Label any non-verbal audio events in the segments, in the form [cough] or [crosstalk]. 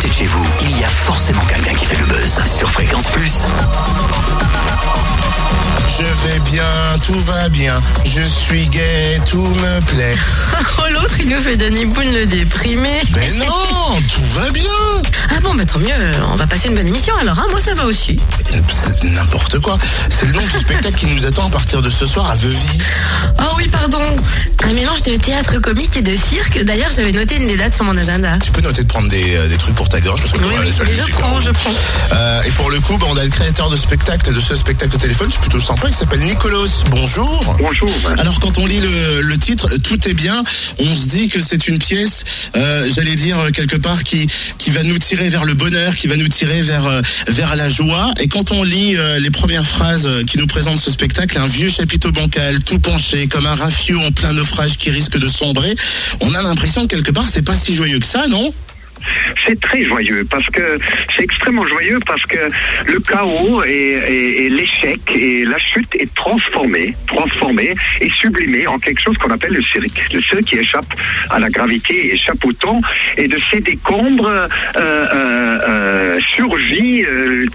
côté de chez vous, il y a forcément quelqu'un qui fait le buzz sur Fréquence Plus. Je vais bien, tout va bien. Je suis gay, tout me plaît. [laughs] Oh, l'autre, il nous fait Danny Boone le déprimé. Mais non, tout va bien. Ah bon, bah tant mieux, on va passer une bonne émission alors, hein moi ça va aussi. C'est n'importe quoi. C'est le nom du spectacle qui nous attend à partir de ce soir à Veuvy. Oh oui, pardon, un mélange de théâtre comique et de cirque. D'ailleurs, j'avais noté une des dates sur mon agenda. Tu peux noter de prendre des, euh, des trucs pour ta gorge parce que Oui, moi, oui, mais je prends, je prends. Euh, et pour le coup, bah, on a le créateur de spectacle, de ce spectacle au téléphone, c'est plutôt sympa, il s'appelle Nicolas. Bonjour. Bonjour. Alors quand on lit le, le titre, tout est bien, on se dit que c'est une pièce, euh, j'allais dire euh, quelque part, qui, qui va nous tirer vers le bonheur, qui va nous tirer vers, euh, vers la joie. Et quand on lit euh, les premières phrases euh, qui nous présentent ce spectacle, un vieux chapiteau bancal, tout penché, comme un rafio en plein naufrage qui risque de sombrer, on a l'impression que quelque part c'est pas si joyeux que ça, non? C'est très joyeux parce que c'est extrêmement joyeux parce que le chaos et, l'échec et la chute est transformé, transformé et sublimé en quelque chose qu'on appelle le cirque. Le cirque qui échappe à la gravité, échappe au temps et de ces décombres euh, euh, euh, surgit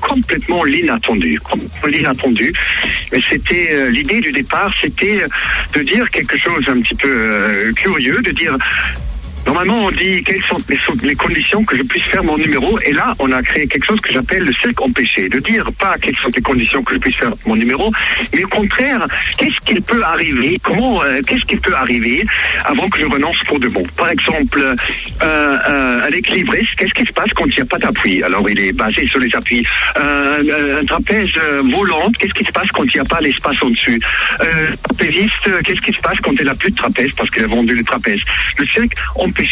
complètement l'inattendu, l'inattendu. Et c'était l'idée du départ, c'était de dire quelque chose un petit peu curieux, de dire Normalement, on dit quelles sont les, conditions que je puisse faire mon numéro. Et là, on a créé quelque chose que j'appelle le cirque empêché. De dire pas quelles sont les conditions que je puisse faire mon numéro, mais au contraire, qu'est-ce qu'il peut arriver Comment euh, Qu'est-ce qui peut arriver avant que je renonce pour de bon? Par exemple, euh, euh, un équilibriste, qu'est-ce qui se passe quand il n'y a pas d'appui? Alors, il est basé sur les appuis. Euh, un- un trapèze euh, volant, qu'est-ce qui se passe quand il n'y a pas l'espace au-dessus? Euh, Trapéziste, euh, qu'est-ce qui se passe quand il n'a plus de trapèze parce qu'il a vendu le trapèze? Le empêché.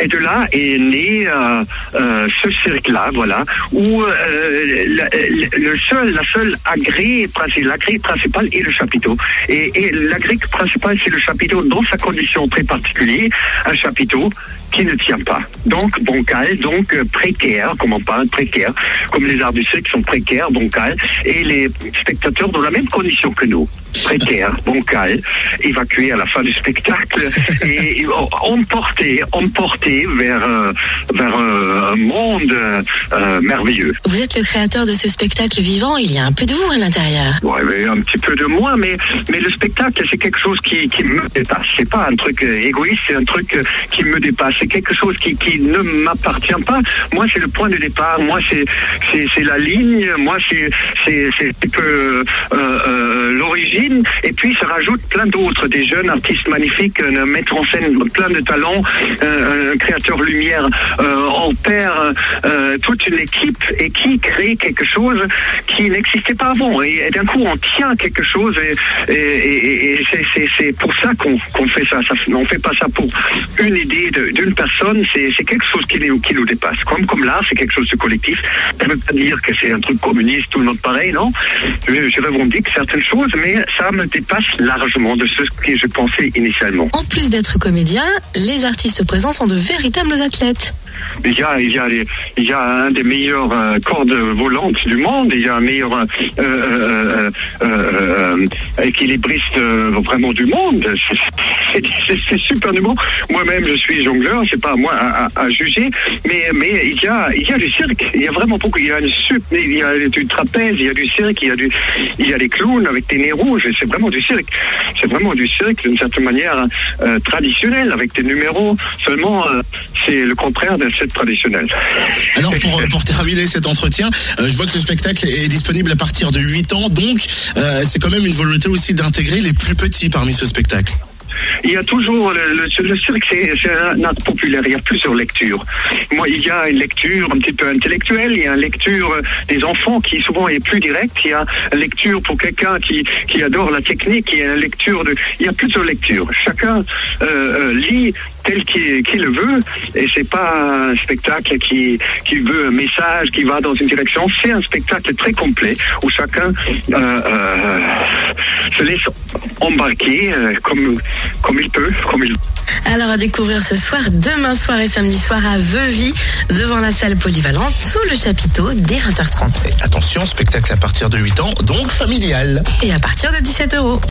Et de là est né euh, euh, ce cirque-là, voilà, où euh, la, le seul, la seule agré, princi- l'agré principal est le chapiteau. Et, et l'agré principal, c'est le chapiteau dans sa condition très particulière, un chapiteau qui ne tient pas. Donc bancal, donc précaire, comme on parle, précaire, comme les arts du cirque sont précaires, bancal, et les spectateurs dans la même condition que nous, précaires, bancal, évacués à la fin du spectacle [laughs] et emportés, emportés vers, euh, vers euh, un monde euh, merveilleux. Vous êtes le créateur de ce spectacle vivant, il y a un peu de vous à l'intérieur. Mais un petit peu de moi, mais, mais le spectacle, c'est quelque chose qui, qui me dépasse. C'est pas un truc égoïste, c'est un truc qui me dépasse. C'est quelque chose qui, qui ne m'appartient pas. Moi, c'est le point de départ. Moi, c'est, la ligne. Moi, c'est, c'est, c'est un petit peu euh, euh, l'origine. Et puis, ça rajoute plein d'autres, des jeunes artistes magnifiques, un metteur en scène plein de talents, euh, un créateur lumière. Euh, perd euh, toute une équipe et qui crée quelque chose qui n'existait pas avant. Et, d'un coup, on tient quelque chose et, c'est- pour ça qu'on fait ça. On fait pas ça pour une idée d'une personne. C'est quelque chose qui nous, dépasse. Comme, comme l'art, c'est quelque chose de collectif. Ça ne veut pas dire que c'est un truc communiste ou notre pareil, non. Je, je revendique certaines choses, mais ça me dépasse largement de ce que je pensais initialement. En plus d'être comédien, les artistes présents sont de véritables athlètes. Il y a, il y a, les- il y a un des meilleurs euh, cordes volantes du monde. Il y a un meilleur euh, euh, euh, euh, euh, équilibriste euh, vraiment du monde. C'est- super monde. Moi-même, je suis jongleur. C'est pas à moi à, à- à juger, mais mais il y a il y a du cirque. Il y a vraiment beaucoup. Il y a une il y a du trapèze, il y a du cirque, il y a du il y a des clowns avec des nez rouges. C'est vraiment du cirque. C'est vraiment du cirque d'une certaine manière euh, traditionnelle avec des numéros. Seulement, euh, c'est le contraire d'un cirque traditionnel. Alors pour, pour terminer cet entretien, euh, je vois que le spectacle est disponible à partir de 8 ans, donc euh, c'est quand même une volonté aussi d'intégrer les plus petits parmi ce spectacle. Il y a toujours le, cirque, c'est un art populaire. Il y a plusieurs lectures. Moi, il y a une lecture un petit peu intellectuelle. Il y a une lecture des enfants qui souvent est plus directe. Il y a une lecture pour quelqu'un qui qui adore la technique. Il y a une lecture de. Il y a plusieurs lectures. Chacun euh, euh, lit tel qu'il le veut. Et c'est pas un spectacle qui qui veut un message qui va dans une direction. C'est un spectacle très complet où chacun euh, se laisse embarquer euh, comme comme il peut, comme il Alors à découvrir ce soir, demain soir et samedi soir à Veuvy, devant la salle polyvalente, sous le chapiteau, dès 20h30. Attention, spectacle à partir de 8 ans, donc familial. Et à partir de 17 euros.